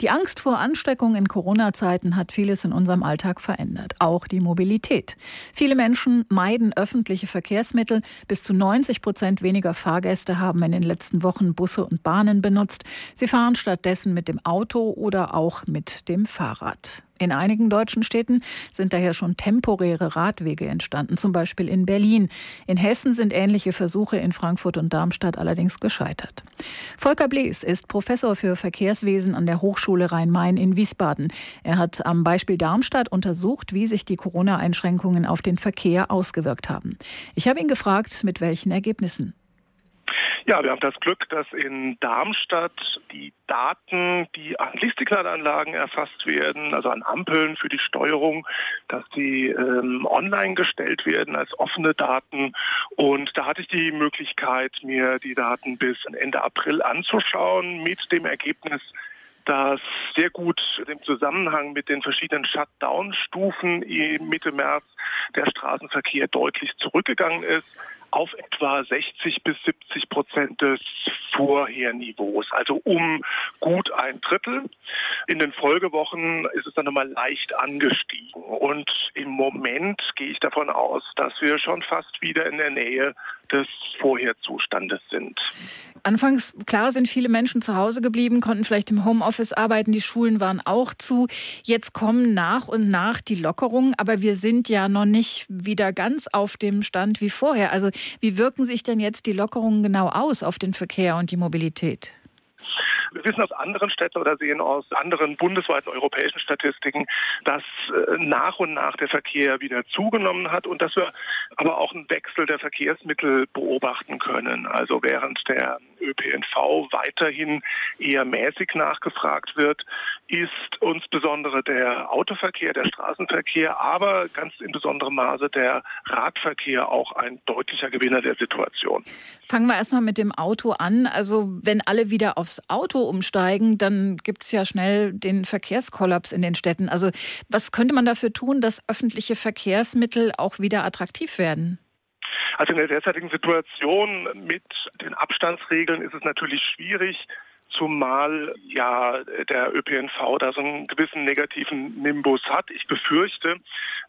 Die Angst vor Ansteckung in Corona-Zeiten hat vieles in unserem Alltag verändert, auch die Mobilität. Viele Menschen meiden öffentliche Verkehrsmittel. Bis zu 90 Prozent weniger Fahrgäste haben in den letzten Wochen Busse und Bahnen benutzt. Sie fahren stattdessen mit dem Auto oder auch mit dem Fahrrad. In einigen deutschen Städten sind daher schon temporäre Radwege entstanden, zum Beispiel in Berlin. In Hessen sind ähnliche Versuche in Frankfurt und Darmstadt allerdings gescheitert. Volker Blees ist Professor für Verkehrswesen an der Hochschule Rhein-Main in Wiesbaden. Er hat am Beispiel Darmstadt untersucht, wie sich die Corona-Einschränkungen auf den Verkehr ausgewirkt haben. Ich habe ihn gefragt, mit welchen Ergebnissen. Ja, wir haben das Glück, dass in Darmstadt die Daten, die an Lichtsignalanlagen erfasst werden, also an Ampeln für die Steuerung, dass die ähm, online gestellt werden als offene Daten. Und da hatte ich die Möglichkeit, mir die Daten bis Ende April anzuschauen mit dem Ergebnis, dass sehr gut im Zusammenhang mit den verschiedenen Shutdown-Stufen Mitte März der Straßenverkehr deutlich zurückgegangen ist auf etwa 60 bis 70 Prozent des Vorherniveaus, also um gut ein Drittel. In den Folgewochen ist es dann nochmal leicht angestiegen. Und im Moment gehe ich davon aus, dass wir schon fast wieder in der Nähe des Vorherzustandes sind. Anfangs, klar, sind viele Menschen zu Hause geblieben, konnten vielleicht im Homeoffice arbeiten, die Schulen waren auch zu. Jetzt kommen nach und nach die Lockerungen, aber wir sind ja noch nicht wieder ganz auf dem Stand wie vorher. Also wie wirken sich denn jetzt die Lockerungen genau aus auf den Verkehr und die Mobilität? Wir wissen aus anderen Städten oder sehen aus anderen bundesweiten europäischen Statistiken, dass äh, nach und nach der Verkehr wieder zugenommen hat und dass wir aber auch einen Wechsel der Verkehrsmittel beobachten können. Also während der ÖPNV weiterhin eher mäßig nachgefragt wird, ist insbesondere der Autoverkehr, der Straßenverkehr, aber ganz in besonderem Maße der Radverkehr auch ein deutlicher Gewinner der Situation. Fangen wir erstmal mit dem Auto an. Also wenn alle wieder aufs Auto umsteigen, dann gibt es ja schnell den Verkehrskollaps in den Städten. Also was könnte man dafür tun, dass öffentliche Verkehrsmittel auch wieder attraktiv werden? Also in der derzeitigen Situation mit den Abstandsregeln ist es natürlich schwierig, zumal ja der ÖPNV da so einen gewissen negativen Nimbus hat. Ich befürchte,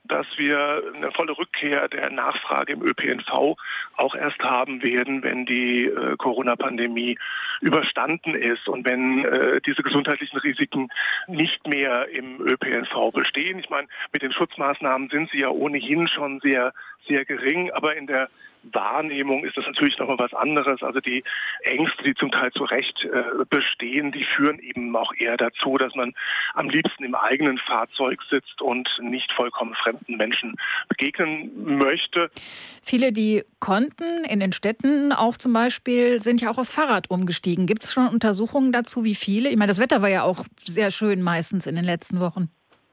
dass wir eine volle Rückkehr der Nachfrage im ÖPNV auch erst haben werden, wenn die äh, Corona-Pandemie überstanden ist und wenn äh, diese gesundheitlichen Risiken nicht mehr im ÖPNV bestehen. Ich meine, mit den Schutzmaßnahmen sind sie ja ohnehin schon sehr, sehr gering, aber in der Wahrnehmung ist das natürlich nochmal was anderes. Also die Ängste, die zum Teil zu Recht äh, bestehen, die führen eben auch eher dazu, dass man am liebsten im eigenen Fahrzeug sitzt und nicht vollkommen fremden Menschen begegnen möchte. Viele, die konnten in den Städten auch zum Beispiel, sind ja auch aufs Fahrrad umgestiegen. Gibt es schon Untersuchungen dazu, wie viele? Ich meine, das Wetter war ja auch sehr schön meistens in den letzten Wochen.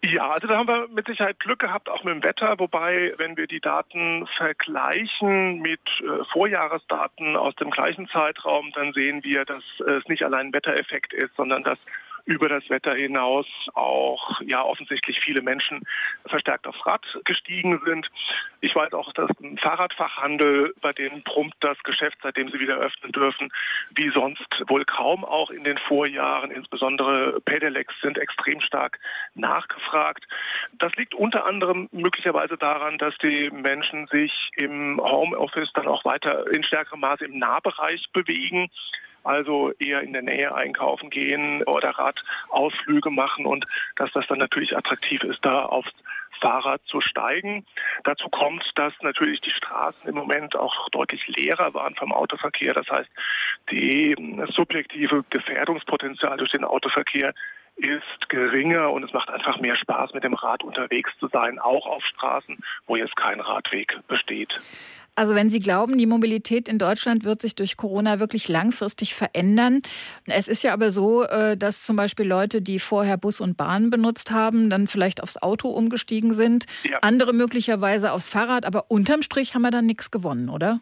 Ja, also da haben wir mit Sicherheit Glück gehabt, auch mit dem Wetter. Wobei, wenn wir die Daten vergleichen mit äh, Vorjahresdaten aus dem gleichen Zeitraum, dann sehen wir, dass es nicht allein ein Wettereffekt ist, sondern dass über das Wetter hinaus auch ja offensichtlich viele Menschen verstärkt aufs Rad gestiegen sind. Ich weiß auch, dass im Fahrradfachhandel, bei denen brummt das Geschäft, seitdem sie wieder öffnen dürfen, wie sonst wohl kaum auch in den Vorjahren. Insbesondere Pedelecs sind extrem stark nachgefragt. Das liegt unter anderem möglicherweise daran, dass die Menschen sich im Homeoffice dann auch weiter in stärkerem Maße im Nahbereich bewegen also eher in der Nähe einkaufen gehen oder Radausflüge machen und dass das dann natürlich attraktiv ist, da aufs Fahrrad zu steigen. Dazu kommt, dass natürlich die Straßen im Moment auch deutlich leerer waren vom Autoverkehr. Das heißt, die subjektive Gefährdungspotenzial durch den Autoverkehr ist geringer und es macht einfach mehr Spaß, mit dem Rad unterwegs zu sein, auch auf Straßen, wo jetzt kein Radweg besteht. Also wenn Sie glauben, die Mobilität in Deutschland wird sich durch Corona wirklich langfristig verändern. Es ist ja aber so, äh, dass zum Beispiel Leute, die vorher Bus und Bahn benutzt haben, dann vielleicht aufs Auto umgestiegen sind, ja. andere möglicherweise aufs Fahrrad, aber unterm Strich haben wir dann nichts gewonnen, oder?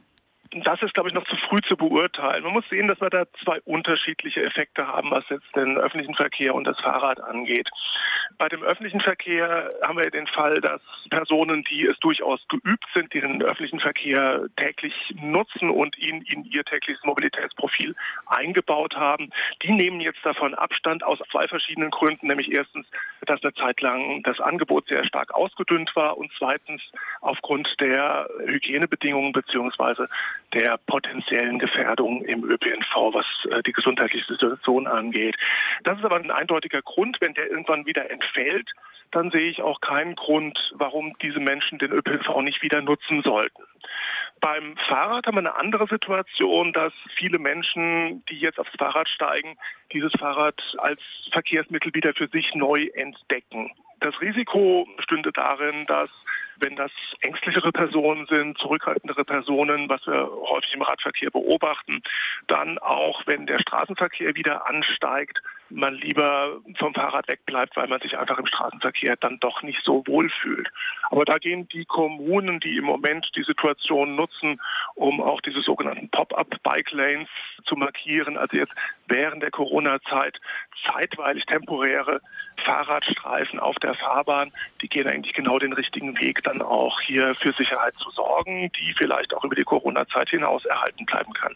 Das ist, glaube ich, noch zu früh zu beurteilen. Man muss sehen, dass wir da zwei unterschiedliche Effekte haben, was jetzt den öffentlichen Verkehr und das Fahrrad angeht. Bei dem öffentlichen Verkehr haben wir den Fall, dass Personen, die es durchaus geübt sind, die den öffentlichen Verkehr täglich nutzen und ihn in ihr tägliches Mobilitätsprofil eingebaut haben, die nehmen jetzt davon Abstand aus zwei verschiedenen Gründen. Nämlich erstens, dass eine Zeit lang das Angebot sehr stark ausgedünnt war und zweitens aufgrund der Hygienebedingungen beziehungsweise der potenziellen Gefährdung im ÖPNV, was äh, die gesundheitliche Situation angeht. Das ist aber ein eindeutiger Grund. Wenn der irgendwann wieder entfällt, dann sehe ich auch keinen Grund, warum diese Menschen den ÖPNV nicht wieder nutzen sollten. Beim Fahrrad haben wir eine andere Situation, dass viele Menschen, die jetzt aufs Fahrrad steigen, dieses Fahrrad als Verkehrsmittel wieder für sich neu entdecken. Das Risiko stünde darin, dass wenn das ängstlichere Personen sind, zurückhaltendere Personen, was wir häufig im Radverkehr beobachten, dann auch, wenn der Straßenverkehr wieder ansteigt, man lieber vom Fahrrad wegbleibt, weil man sich einfach im Straßenverkehr dann doch nicht so wohl fühlt. Aber da gehen die Kommunen, die im Moment die Situation nutzen, um auch diese sogenannten Pop-up-Bike-Lanes zu markieren, also jetzt während der Corona-Zeit zeitweilig temporäre Fahrradstreifen auf der Fahrbahn, die gehen eigentlich genau den richtigen Weg, dann auch hier für Sicherheit zu sorgen, die vielleicht auch über die Corona-Zeit hinaus erhalten bleiben kann.